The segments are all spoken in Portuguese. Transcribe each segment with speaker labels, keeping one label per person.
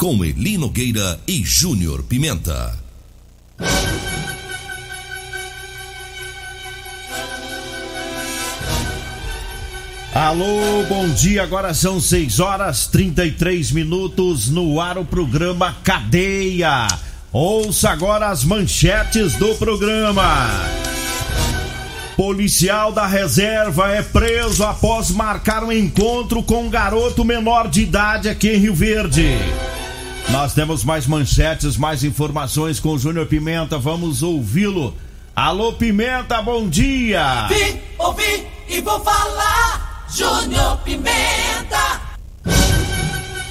Speaker 1: com Eli Nogueira e Júnior Pimenta.
Speaker 2: Alô, bom dia. Agora são 6 horas 33 minutos no ar o programa Cadeia. Ouça agora as manchetes do programa. Policial da reserva é preso após marcar um encontro com um garoto menor de idade aqui em Rio Verde. Nós temos mais manchetes, mais informações com o Júnior Pimenta. Vamos ouvi-lo. Alô, Pimenta, bom dia.
Speaker 3: Vim, ouvi e vou falar. Júnior Pimenta.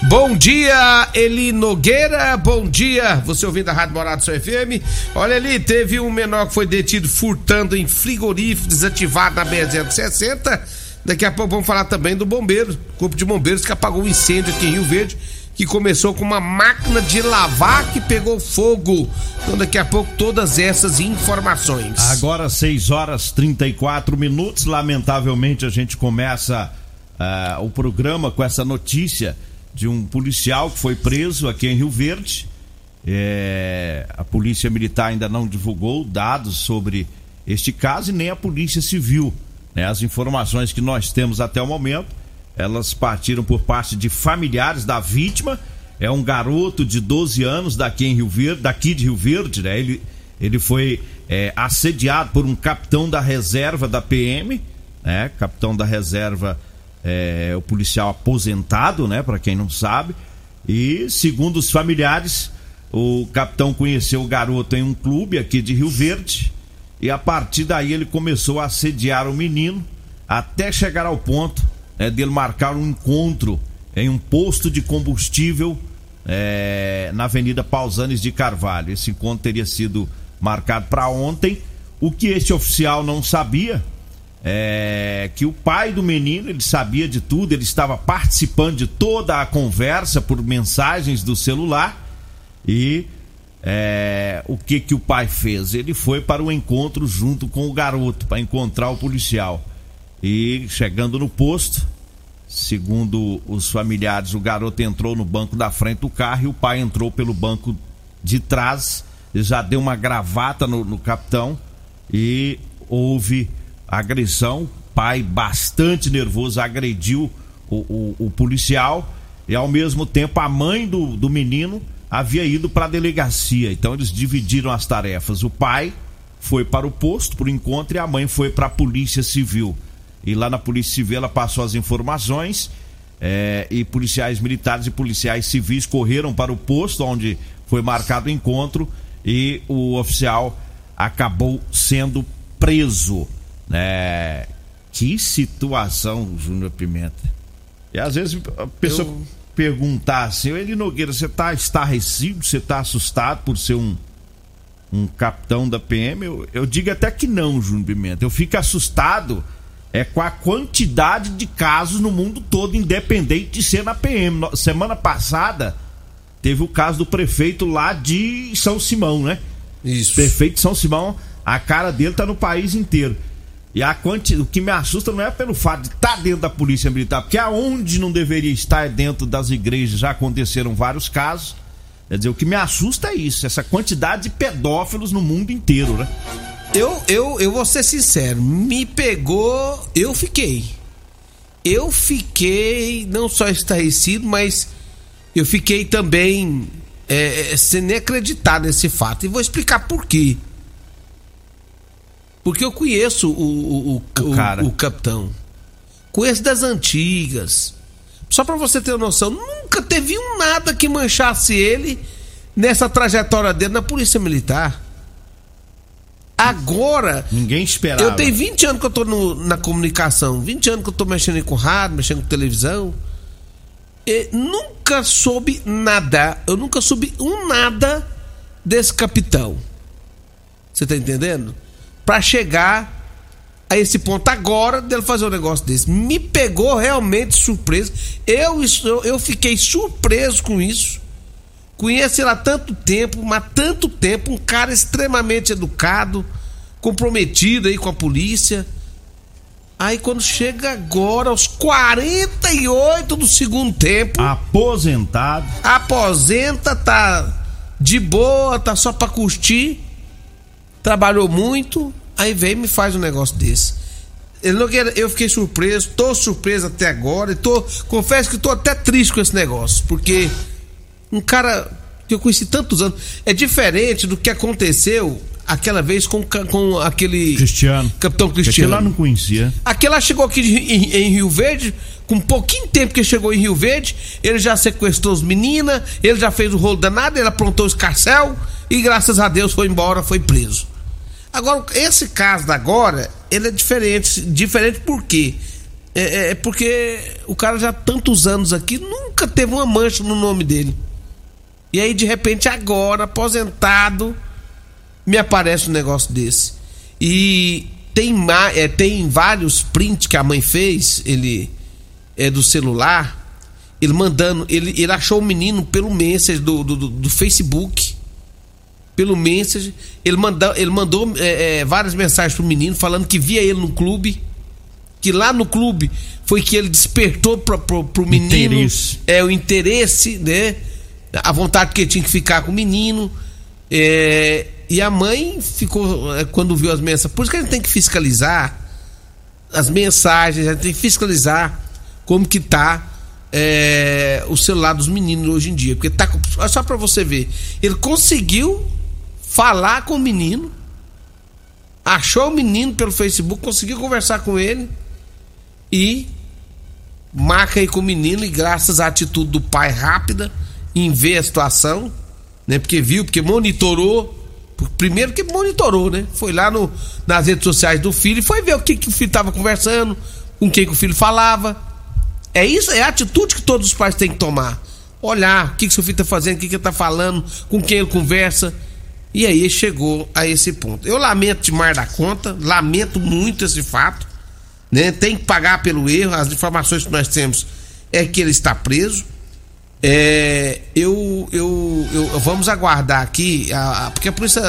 Speaker 4: Bom dia, Eli Nogueira. Bom dia, você ouvindo a Rádio Morado São FM. Olha ali, teve um menor que foi detido furtando em frigorífico desativado na BR-160. Daqui a pouco vamos falar também do bombeiro, corpo de bombeiros que apagou um incêndio aqui em Rio Verde, que começou com uma máquina de lavar que pegou fogo. Então daqui a pouco todas essas informações.
Speaker 2: Agora 6 horas 34 minutos. Lamentavelmente a gente começa ah, o programa com essa notícia de um policial que foi preso aqui em Rio Verde. É, a polícia militar ainda não divulgou dados sobre este caso e nem a polícia civil. né? As informações que nós temos até o momento, elas partiram por parte de familiares da vítima. É um garoto de 12 anos daqui em Rio Verde, daqui de Rio Verde, né? Ele, ele foi é, assediado por um capitão da reserva da PM, né? Capitão da reserva é o policial aposentado, né? Para quem não sabe. E segundo os familiares, o capitão conheceu o garoto em um clube aqui de Rio Verde e a partir daí ele começou a assediar o menino até chegar ao ponto né, dele marcar um encontro em um posto de combustível é, na Avenida Pausanes de Carvalho. Esse encontro teria sido marcado para ontem. O que esse oficial não sabia é que o pai do menino ele sabia de tudo, ele estava participando de toda a conversa por mensagens do celular e é, o que que o pai fez? Ele foi para o encontro junto com o garoto para encontrar o policial e chegando no posto, segundo os familiares, o garoto entrou no banco da frente do carro e o pai entrou pelo banco de trás, já deu uma gravata no, no capitão e houve agressão. Pai bastante nervoso agrediu o, o, o policial e ao mesmo tempo a mãe do, do menino havia ido para a delegacia. Então eles dividiram as tarefas. O pai foi para o posto para o encontro e a mãe foi para a polícia civil. E lá na polícia civil ela passou as informações eh, e policiais militares e policiais civis correram para o posto onde foi marcado o encontro e o oficial acabou sendo preso. Né? Que situação, Júnior Pimenta. E às vezes a pessoa
Speaker 4: Eu-
Speaker 2: perguntar assim, Eli Nogueira, você tá estarrecido, você tá assustado por ser um, um capitão da PM? Eu, eu digo até que não, Júnior Pimenta. Eu fico assustado é com a quantidade de casos no mundo todo, independente de ser na PM. Semana passada, teve o caso do prefeito lá de São Simão, né?
Speaker 4: Isso.
Speaker 2: Prefeito de São Simão, a cara dele tá no país inteiro. E a quanti... o que me assusta não é pelo fato de estar dentro da polícia militar, porque aonde não deveria estar é dentro das igrejas já aconteceram vários casos. Quer dizer, o que me assusta é isso, essa quantidade de pedófilos no mundo inteiro, né?
Speaker 4: Eu, eu, eu vou ser sincero, me pegou, eu fiquei. Eu fiquei não só estarrecido, mas eu fiquei também é, é, sem nem acreditar nesse fato. E vou explicar por quê. Porque eu conheço o, o, o,
Speaker 2: O cara.
Speaker 4: o, o capitão. Conheço das antigas. Só pra você ter uma noção, nunca teve um nada que manchasse ele nessa trajetória dele na Polícia Militar. Agora,
Speaker 2: Ninguém esperava.
Speaker 4: eu tenho 20 anos que eu tô no- na comunicação, 20 anos que eu tô mexendo com rádio, mexendo com televisão. E nunca soube nada, eu nunca soube um nada desse capitão. Você tá entendendo? Pra chegar a esse ponto agora dele fazer um negócio desse. Me pegou realmente surpresa. Eu, eu fiquei surpreso com isso. Conheço ele há tanto tempo, mas tanto tempo, um cara extremamente educado, comprometido aí com a polícia. Aí quando chega agora, aos 48 do segundo tempo,
Speaker 2: Aposentado.
Speaker 4: aposenta, tá de boa, tá só pra curtir, trabalhou muito, aí vem e me faz um negócio desse. Ele não Eu fiquei surpreso, tô surpreso até agora, e tô, confesso que tô até triste com esse negócio, porque um cara que eu conheci tantos anos, é diferente do que aconteceu aquela vez com, com aquele
Speaker 2: Cristiano.
Speaker 4: capitão
Speaker 2: Aquele
Speaker 4: Cristiano.
Speaker 2: lá não conhecia.
Speaker 4: Aquela chegou aqui em, em Rio Verde, com pouquinho tempo que chegou em Rio Verde, ele já sequestrou as meninas, ele já fez o rolo danado, ele aprontou o escarcel e graças a Deus foi embora, foi preso. Agora, esse caso da agora, ele é diferente. Diferente por quê? É, é- é porque o cara já há tantos anos aqui nunca teve uma mancha no nome dele. E aí, de repente, agora, aposentado, me aparece um negócio desse. E tem, é, tem vários prints que a mãe fez, ele é do celular, ele mandando, ele, ele achou o menino pelo message do, do, do- do Facebook. Pelo message, ele, manda, ele mandou é, é, várias mensagens pro menino falando que via ele no clube. Que lá no clube foi que ele despertou pro, pro, pro menino
Speaker 2: Interesse.
Speaker 4: é o interesse, né? A vontade que ele tinha que ficar com o menino. É, e a mãe ficou, é, quando viu as mensagens. Por isso que a gente tem que fiscalizar as mensagens, a gente tem que fiscalizar como que tá é, o celular dos meninos hoje em dia. Porque tá. olha Só pra você ver. Ele conseguiu falar com o menino. Achou o menino pelo Facebook, conseguiu conversar com ele e marca aí com o menino e graças à atitude do pai rápida em ver a situação, né? Porque viu, porque monitorou, primeiro que monitorou, né? Foi lá no, nas redes sociais do filho e foi ver o que, que o filho tava conversando, com quem que o filho falava. É isso, é a atitude que todos os pais têm que tomar. Olhar o que, que seu filho tá fazendo, o que, que ele tá falando, com quem ele conversa. E aí chegou a esse ponto. Eu lamento demais da conta, lamento muito esse fato né? Tem que pagar pelo erro. As informações que nós temos é que ele está preso. É, eu, eu, eu- vamos aguardar aqui, a- a- porque a Polícia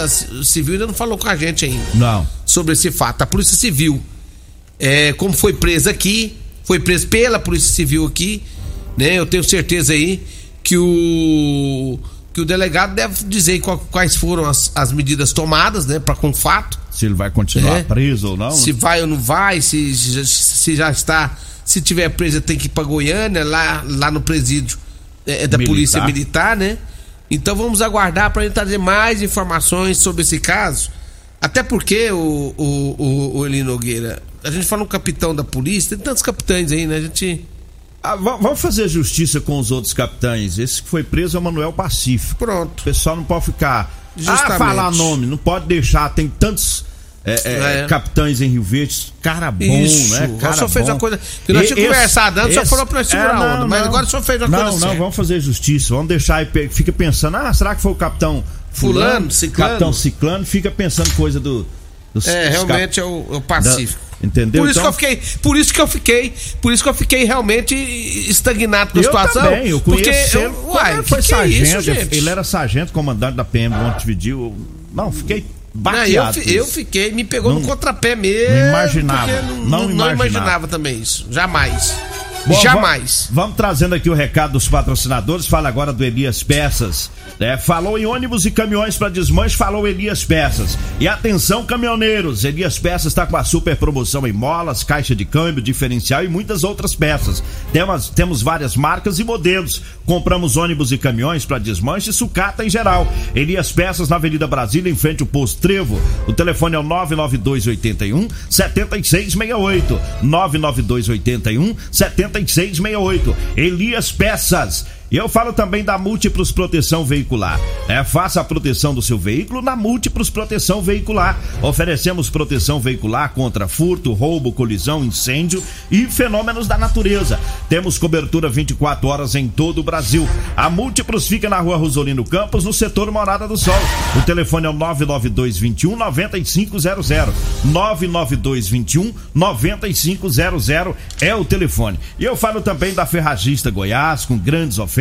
Speaker 4: Civil ainda não falou com a gente ainda
Speaker 2: Não.
Speaker 4: sobre esse fato. A Polícia Civil, é, como foi presa aqui, foi preso pela Polícia Civil aqui, né? Eu tenho certeza aí que o que o delegado deve dizer qual- quais foram as, as medidas tomadas, né, para com o fato
Speaker 2: Se ele vai continuar
Speaker 4: É.
Speaker 2: preso ou não.
Speaker 4: se vai ou não vai, se, se, se já está, se tiver preso tem que ir para Goiânia, lá, lá no presídio é, é da
Speaker 2: Militar.
Speaker 4: Polícia Militar, né? Então vamos aguardar para gente trazer mais informações sobre esse caso. Até porque, o, o, o, o Eli Nogueira, a gente fala um capitão da polícia, tem tantos capitães aí, né? A gente.
Speaker 2: Ah, va- vamos fazer justiça com os outros capitães. Esse que foi preso é o Manuel Pacífico. O
Speaker 4: Pronto.
Speaker 2: pessoal não pode ficar.
Speaker 4: Justamente.
Speaker 2: Ah, falar nome, não pode deixar. Tem tantos é, é,
Speaker 4: É.
Speaker 2: capitães em Rio Verde. Cara bom,
Speaker 4: Isso.
Speaker 2: né? Cara
Speaker 4: O senhor fez uma coisa- que nós tínhamos conversado antes, o senhor falou pra nós segurar a onda, mas agora o senhor fez uma
Speaker 2: não,
Speaker 4: coisa
Speaker 2: Não,
Speaker 4: certa.
Speaker 2: vamos fazer justiça. Vamos deixar aí. Fica pensando, ah, será que foi o capitão
Speaker 4: Fulano,
Speaker 2: Fulano?
Speaker 4: ciclano?
Speaker 2: Capitão Ciclano. Fica pensando coisa do. dos-
Speaker 4: É,
Speaker 2: dos
Speaker 4: realmente
Speaker 2: cap-
Speaker 4: é o, é o
Speaker 2: da-
Speaker 4: Pacífico.
Speaker 2: Entendeu?
Speaker 4: Por isso
Speaker 2: Então-
Speaker 4: que eu fiquei, por isso que eu fiquei, por isso que eu fiquei realmente estagnado com a
Speaker 2: Eu
Speaker 4: situação.
Speaker 2: também, eu conheço
Speaker 4: porque eu, uai, que
Speaker 2: foi
Speaker 4: que é
Speaker 2: sargento,
Speaker 4: isso, gente?
Speaker 2: ele era sargento, comandante da PM Montevideo. Não, fiquei
Speaker 4: Não, eu, eu fiquei, me pegou
Speaker 2: Não-
Speaker 4: no contrapé mesmo.
Speaker 2: não imaginava, não
Speaker 4: não, não
Speaker 2: imaginava.
Speaker 4: imaginava também isso. Jamais.
Speaker 2: Bom,
Speaker 4: Jamais.
Speaker 2: va- Vamos trazendo aqui o recado dos patrocinadores. Fala agora do Elias Peças. É, falou em ônibus e caminhões para desmanche, falou Elias Peças. E atenção, caminhoneiros! Elias Peças está com a super promoção em molas, caixa de câmbio, diferencial e muitas outras peças. Temos, temos várias marcas e modelos. Compramos ônibus e caminhões para desmanche e sucata em geral. Elias Peças na Avenida Brasília, em frente ao posto Trevo. O telefone é o 99281 7668. 99281 7668. Elias Peças. E eu falo também da Múltiplos Proteção Veicular. É, faça a proteção do seu veículo na Múltiplos Proteção Veicular. Oferecemos proteção veicular contra furto, roubo, colisão, incêndio e fenômenos da natureza. Temos cobertura 24 horas em todo o Brasil. A Múltiplos fica na rua Rosolino Campos, no setor Morada do Sol. O telefone é o 99221 9500. 99221 9500 é o telefone. E eu falo também da Ferragista Goiás, com grandes ofertas.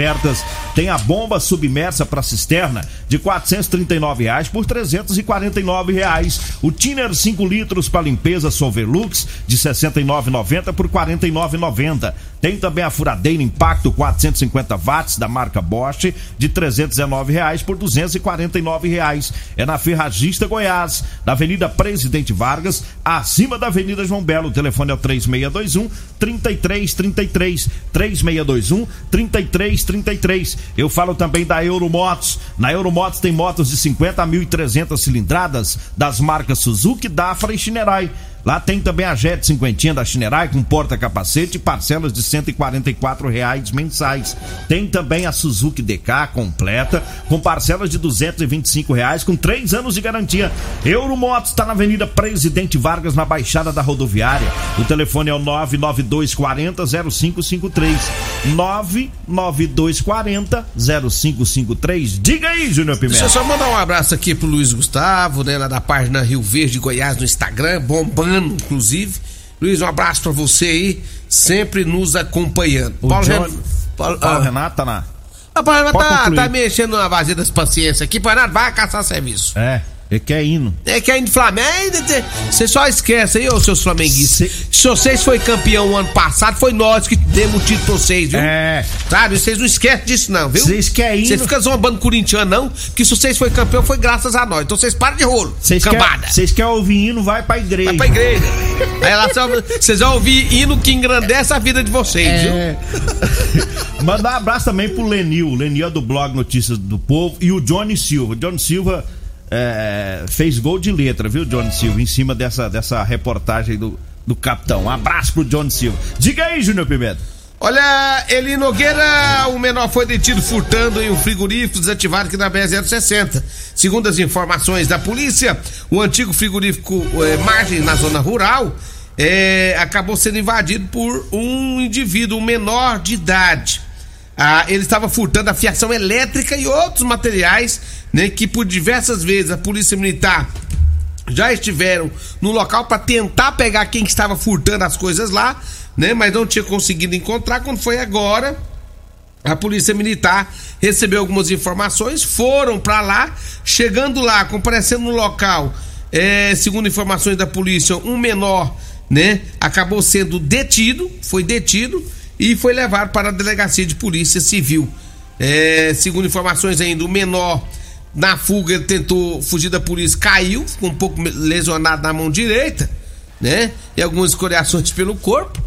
Speaker 2: Tem a bomba submersa para cisterna de 439 reais por 349 reais. O Tiner 5 litros para limpeza Solverlux de R$ 69,90 por R$ 49,90. Tem também a furadeira Impacto 450 watts da marca Bosch de 319 reais por 249 reais. É na Ferragista Goiás, na Avenida Presidente Vargas, acima da Avenida João Belo. O telefone é o 3621 3333 3621 3333. Eu falo também da Euromotos. Na Euromotos tem motos de 50 a 1.300 cilindradas das marcas Suzuki, Dafra e Shinerai. Lá tem também a Jet 50 da Shinerai com porta-capacete e parcelas de 144 reais mensais. Tem também a Suzuki DK completa com parcelas de 225 reais com 3 anos de garantia. Euromotos está na Avenida Presidente Vargas na Baixada da Rodoviária. O telefone é o 99240 0553. 99240 0553. Diga aí, Júnior
Speaker 4: Deixa
Speaker 2: Pimenta.
Speaker 4: eu só mandar um abraço aqui pro Luiz Gustavo, né, lá da página Rio Verde Goiás no Instagram, bombando, inclusive. Luiz, um abraço pra você aí, sempre nos acompanhando.
Speaker 2: O
Speaker 4: Paulo,
Speaker 2: John-
Speaker 4: Ren... Paulo,
Speaker 2: Paulo
Speaker 4: ah,
Speaker 2: Renato tá na.
Speaker 4: Paulo Renato
Speaker 2: Pode
Speaker 4: tá, tá mexendo na vazia das paciências aqui, Renato, vai caçar serviço.
Speaker 2: É, ele quer hino.
Speaker 4: É que ainda Flamengo, você só esquece aí, ô seus flamenguistas.
Speaker 2: Se-
Speaker 4: Se vocês foi campeão ano passado, foi nós que demos o título pra vocês, viu?
Speaker 2: É.
Speaker 4: Sabe? Vocês não esquecem disso, não, viu?
Speaker 2: Vocês querem hino?
Speaker 4: fica zombando corintiano, não, que se vocês foi campeão foi graças a nós. Então vocês param de rolo.
Speaker 2: Vocês
Speaker 4: cambada.
Speaker 2: querem quer ouvir hino, vai pra igreja.
Speaker 4: Vai pra igreja. Aí lá vocês vão ouvir hino que engrandece a vida de vocês, viu?
Speaker 2: É. Mandar um abraço também pro Lenil. Lenil é do blog Notícias do Povo. E o Johnny Silva. O Johnny Silva é, fez gol de letra, viu, Johnny Silva? Em cima dessa, dessa reportagem do, do capitão. Um abraço pro Johnny Silva. Diga aí, Júnior Pimenta.
Speaker 4: Olha, Eli Nogueira, o menor foi detido furtando em um frigorífico desativado aqui na BR-060. Segundo as informações da polícia, o antigo frigorífico eh, Margem, na zona rural, eh, acabou sendo invadido por um indivíduo, um menor de idade. Ah, ele estava furtando a fiação elétrica e outros materiais, né, que por diversas vezes a polícia militar já estiveram no local para tentar pegar quem estava furtando as coisas lá, né? Mas não tinha conseguido encontrar. Quando foi agora, a polícia militar recebeu algumas informações, foram para lá, chegando lá, comparecendo no local, é, segundo informações da polícia, um menor, né? Acabou sendo detido, foi detido e foi levado para a delegacia de polícia civil. É, segundo informações ainda, o menor na fuga ele tentou fugir da polícia, caiu, ficou um pouco lesionado na mão direita, né? E algumas escoriações pelo corpo,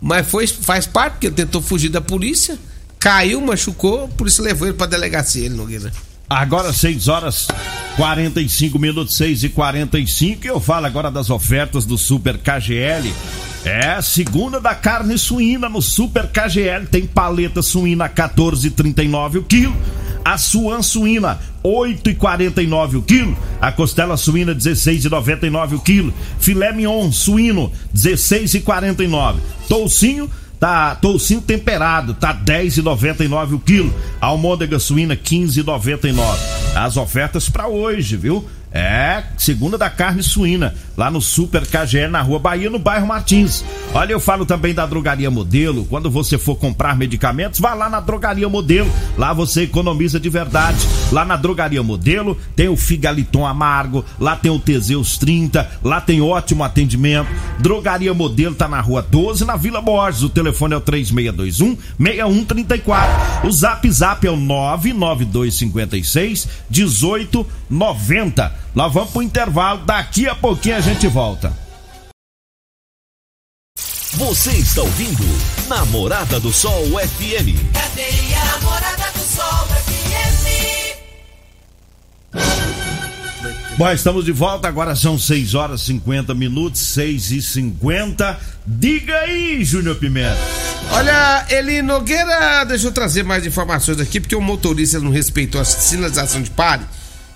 Speaker 4: mas foi, faz parte, porque ele tentou fugir da polícia, caiu, machucou, a polícia levou ele pra delegacia, ele, Nogueira.
Speaker 2: Agora 6 horas 45 minutos, 6 e 45 e eu falo agora das ofertas do Super KGL. É, segunda da carne suína no Super KGL. Tem paleta suína 14,39 o quilo. A suan suína 8,49 o quilo. A costela suína 16,99 o quilo. Filé mignon suíno 16,49. Toucinho Tá toucinho temperado, tá 10,99 o quilo. Almôndega suína 15,99. As ofertas para hoje, viu? É, segunda da carne suína. Lá no Super KGE, na Rua Bahia, no bairro Martins. Olha, eu falo também da Drogaria Modelo. Quando você for comprar medicamentos, vá lá na Drogaria Modelo. Lá você economiza de verdade. Lá na Drogaria Modelo tem o Figaliton Amargo, lá tem o Teseus 30, lá tem ótimo atendimento. Drogaria Modelo tá na Rua 12, na Vila Borges. O telefone é o 3621 6134. O Zap Zap é o 99256 1890. Nós vamos pro intervalo, daqui a pouquinho a gente volta.
Speaker 1: Você está ouvindo Namorada do Sol FM.
Speaker 3: Cadeia Namorada do Sol FM.
Speaker 2: Bom, estamos de volta, agora são 6 horas e 50 minutos, 6 e 50. Diga aí, Júnior Pimenta.
Speaker 4: Olha, Eli Nogueira, deixa eu trazer mais informações aqui, porque o motorista não respeitou a sinalização de pare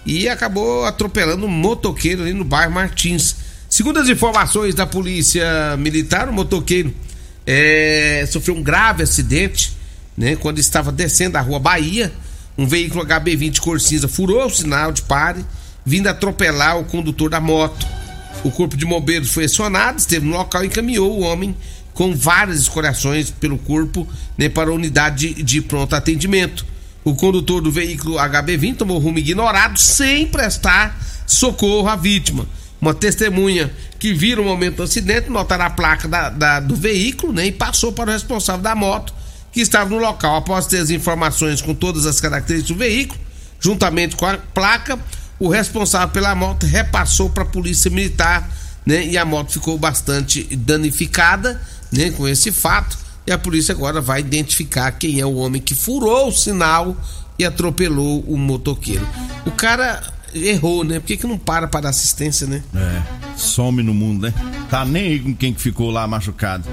Speaker 4: e acabou atropelando um motoqueiro ali no bairro Martins. Segundo as informações da polícia militar, o motoqueiro é, sofreu um grave acidente, né? Quando estava descendo a rua Bahia, um veículo HB20 cor cinza furou o sinal de pare, vindo atropelar o condutor da moto. O corpo de bombeiros foi acionado, esteve no local e encaminhou o homem com várias escoriações pelo corpo né, para a unidade de, de pronto atendimento. O condutor do veículo HB20 tomou rumo ignorado sem prestar socorro à vítima. Uma testemunha que vira o momento do acidente, notará a placa da, da- do veículo né, e passou para o responsável da moto que estava no local. Após ter as informações com todas as características do veículo, juntamente com a placa, o responsável pela moto repassou para a polícia militar né, e a moto ficou bastante danificada né, com esse fato. E a polícia agora vai identificar quem é o homem que furou o sinal e atropelou o motoqueiro. O cara errou, né? Por que, que não para para dar assistência, né?
Speaker 2: É, some no mundo, né? Tá nem aí com quem que ficou lá machucado.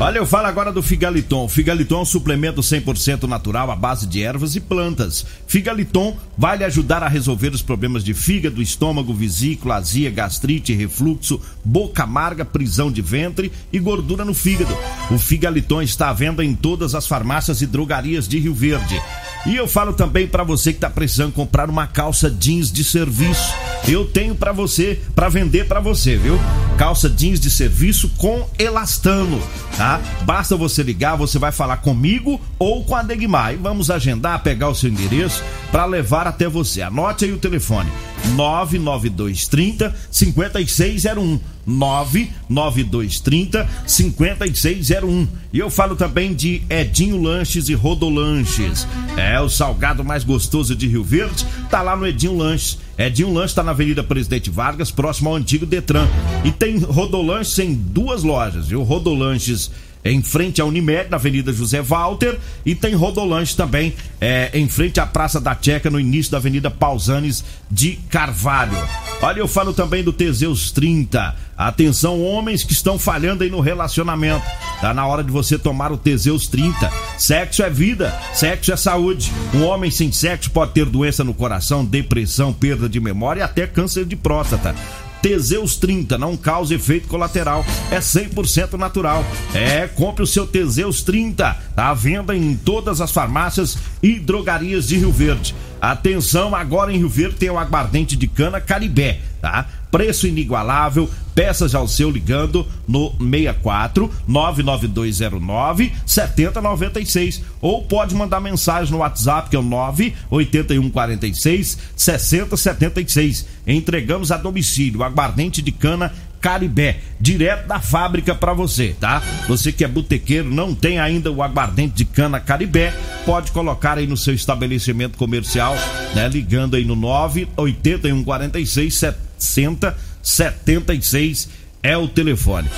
Speaker 2: Olha, eu falo agora do Figaliton. Figaliton é um suplemento 100% natural à base de ervas e plantas. Figaliton vai lhe ajudar a resolver os problemas de fígado, estômago, vesícula, azia, gastrite, refluxo, boca amarga, prisão de ventre e gordura no fígado. O Figaliton está à venda em todas as farmácias e drogarias de Rio Verde. E eu falo também para você que tá precisando comprar uma calça jeans de serviço. Eu tenho para você, para vender para você, viu? Calça jeans de serviço com elastano, tá? Basta você ligar, você vai falar comigo ou com a Degmar. E vamos agendar, pegar o seu endereço para levar até você. Anote aí o telefone: 99230 5601. 99230 5601. E eu falo também de Edinho Lanches e Rodolanches. É o salgado mais gostoso de Rio Verde, tá lá no Edinho Lanches. Edinho Lanches tá na Avenida Presidente Vargas, próximo ao antigo Detran. E tem Rodolanches em duas lojas, viu? Rodolanches em frente à Unimed, na Avenida José Walter, e tem Rodolanche também é, em frente à Praça da Checa, no início da Avenida Pausanes de Carvalho. Olha, eu falo também do Teseus 30. Atenção, homens que estão falhando aí no relacionamento. Tá na hora de você tomar o Teseus 30. Sexo é vida, sexo é saúde. Um homem sem sexo pode ter doença no coração, depressão, perda de memória e até câncer de próstata. Teseus 30 não causa efeito colateral, é 100% natural. É, compre o seu Teseus 30, tá à venda em todas as farmácias e drogarias de Rio Verde. Atenção, agora em Rio Verde tem o aguardente de cana Caribé, tá? Preço inigualável, peças ao seu ligando no 64 99209 7096 ou pode mandar mensagem no WhatsApp que é o 98146 6076. Entregamos a domicílio aguardente de cana Caribé, direto da fábrica para você, tá? Você que é botequeiro, não tem ainda o aguardente de cana Caribé, pode colocar aí no seu estabelecimento comercial, né? Ligando aí no 98146 6076 é o telefone.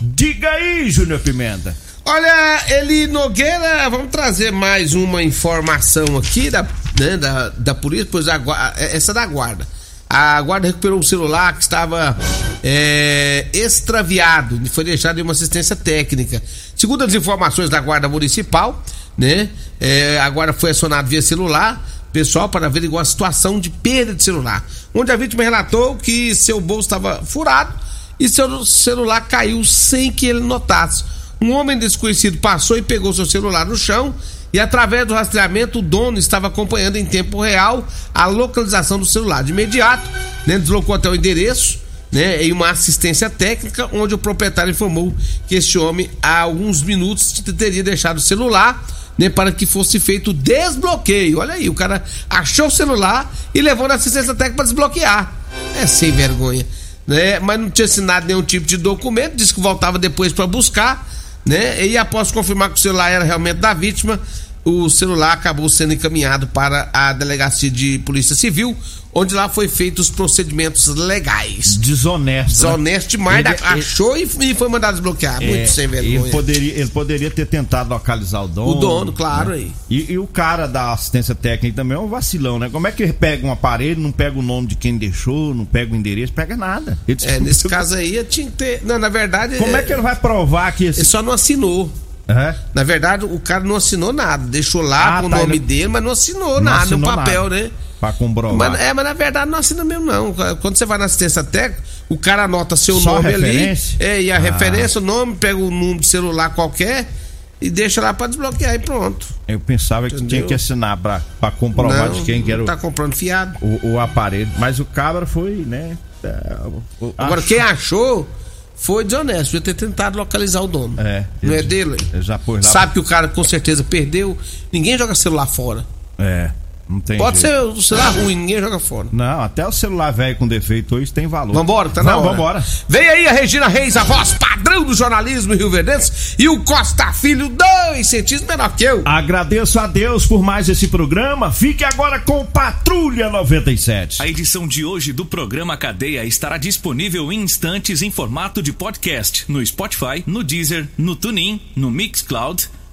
Speaker 2: Diga aí, Júnior Pimenta.
Speaker 4: Olha, Eli Nogueira, vamos trazer mais uma informação aqui da, né, da, da polícia, pois a, gua- essa é da guarda. A guarda recuperou um celular que estava é, extraviado e foi deixado em uma assistência técnica. Segundo as informações da guarda municipal, né, é, a guarda foi acionada via celular, pessoal, para averiguar a situação de perda de celular, onde a vítima relatou que seu bolso estava furado e seu celular caiu sem que ele notasse. Um homem desconhecido passou e pegou seu celular no chão e através do rastreamento o dono estava acompanhando em tempo real a localização do celular. De imediato, né, deslocou até o endereço né, em uma assistência técnica, onde o proprietário informou que este homem, há alguns minutos, teria deixado o celular né, para que fosse feito o desbloqueio. Olha aí, o cara achou o celular e levou na assistência técnica para desbloquear. É sem vergonha. Né? Mas não tinha assinado nenhum tipo de documento, disse que voltava depois para buscar, né? E após confirmar que o celular era realmente da vítima, o celular acabou sendo encaminhado para a delegacia de polícia civil, onde lá foi feito os procedimentos legais.
Speaker 2: Desonesto.
Speaker 4: Desonesto demais, ele, achou ele, e foi mandado desbloquear. É, muito sem vergonha.
Speaker 2: Ele poderia, ele poderia ter tentado localizar o dono.
Speaker 4: O dono, claro. Né? Aí.
Speaker 2: E, e, o cara da assistência técnica também é um vacilão, né? Como é que ele pega um aparelho, não pega o nome de quem deixou, não pega o endereço, pega nada.
Speaker 4: Ele é, nesse caso aí tinha que ter. Não, na verdade.
Speaker 2: Como é, é que ele vai provar que esse.
Speaker 4: Ele só não assinou. É? Na verdade, o cara não assinou nada. Deixou lá ah, com o tá, nome ele... dele, mas não assinou não nada assinou no papel, nada. né?
Speaker 2: Pra comprovar.
Speaker 4: Mas, é, mas na verdade não assina mesmo, não. Quando você vai na assistência técnica, o cara anota seu Só nome ali. É, e a ah. referência, o nome, pega o número de celular qualquer e deixa lá pra desbloquear e pronto.
Speaker 2: Eu pensava Entendeu? que tinha que assinar pra, pra comprovar não, de quem que era
Speaker 4: o. Tá comprando fiado.
Speaker 2: O, o aparelho. Mas o cabra foi, né?
Speaker 4: É, Agora, quem achou foi desonesto, podia ter tentado localizar o dono. É. Não é dele?
Speaker 2: Já pôs
Speaker 4: lá. Sabe que o cara com certeza perdeu. Ninguém joga celular fora.
Speaker 2: É. Não tem
Speaker 4: Pode jeito. ser o celular ruim, ninguém joga fora.
Speaker 2: Não, até o celular velho com defeito hoje tem valor.
Speaker 4: Vambora, tá na Não, hora.
Speaker 2: Vambora.
Speaker 4: Vem aí a Regina Reis, a voz padrão do jornalismo Rio Verdense e o Costa Filho, dois centímetros menor que eu.
Speaker 2: Agradeço a Deus por mais esse programa. Fique agora com Patrulha 97.
Speaker 5: A edição de hoje do programa Cadeia estará disponível em instantes em formato de podcast no Spotify, no Deezer, no TuneIn, no Mixcloud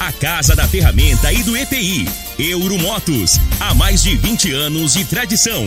Speaker 5: a casa da ferramenta e do EPI. Euromotos, há mais de 20 anos de tradição.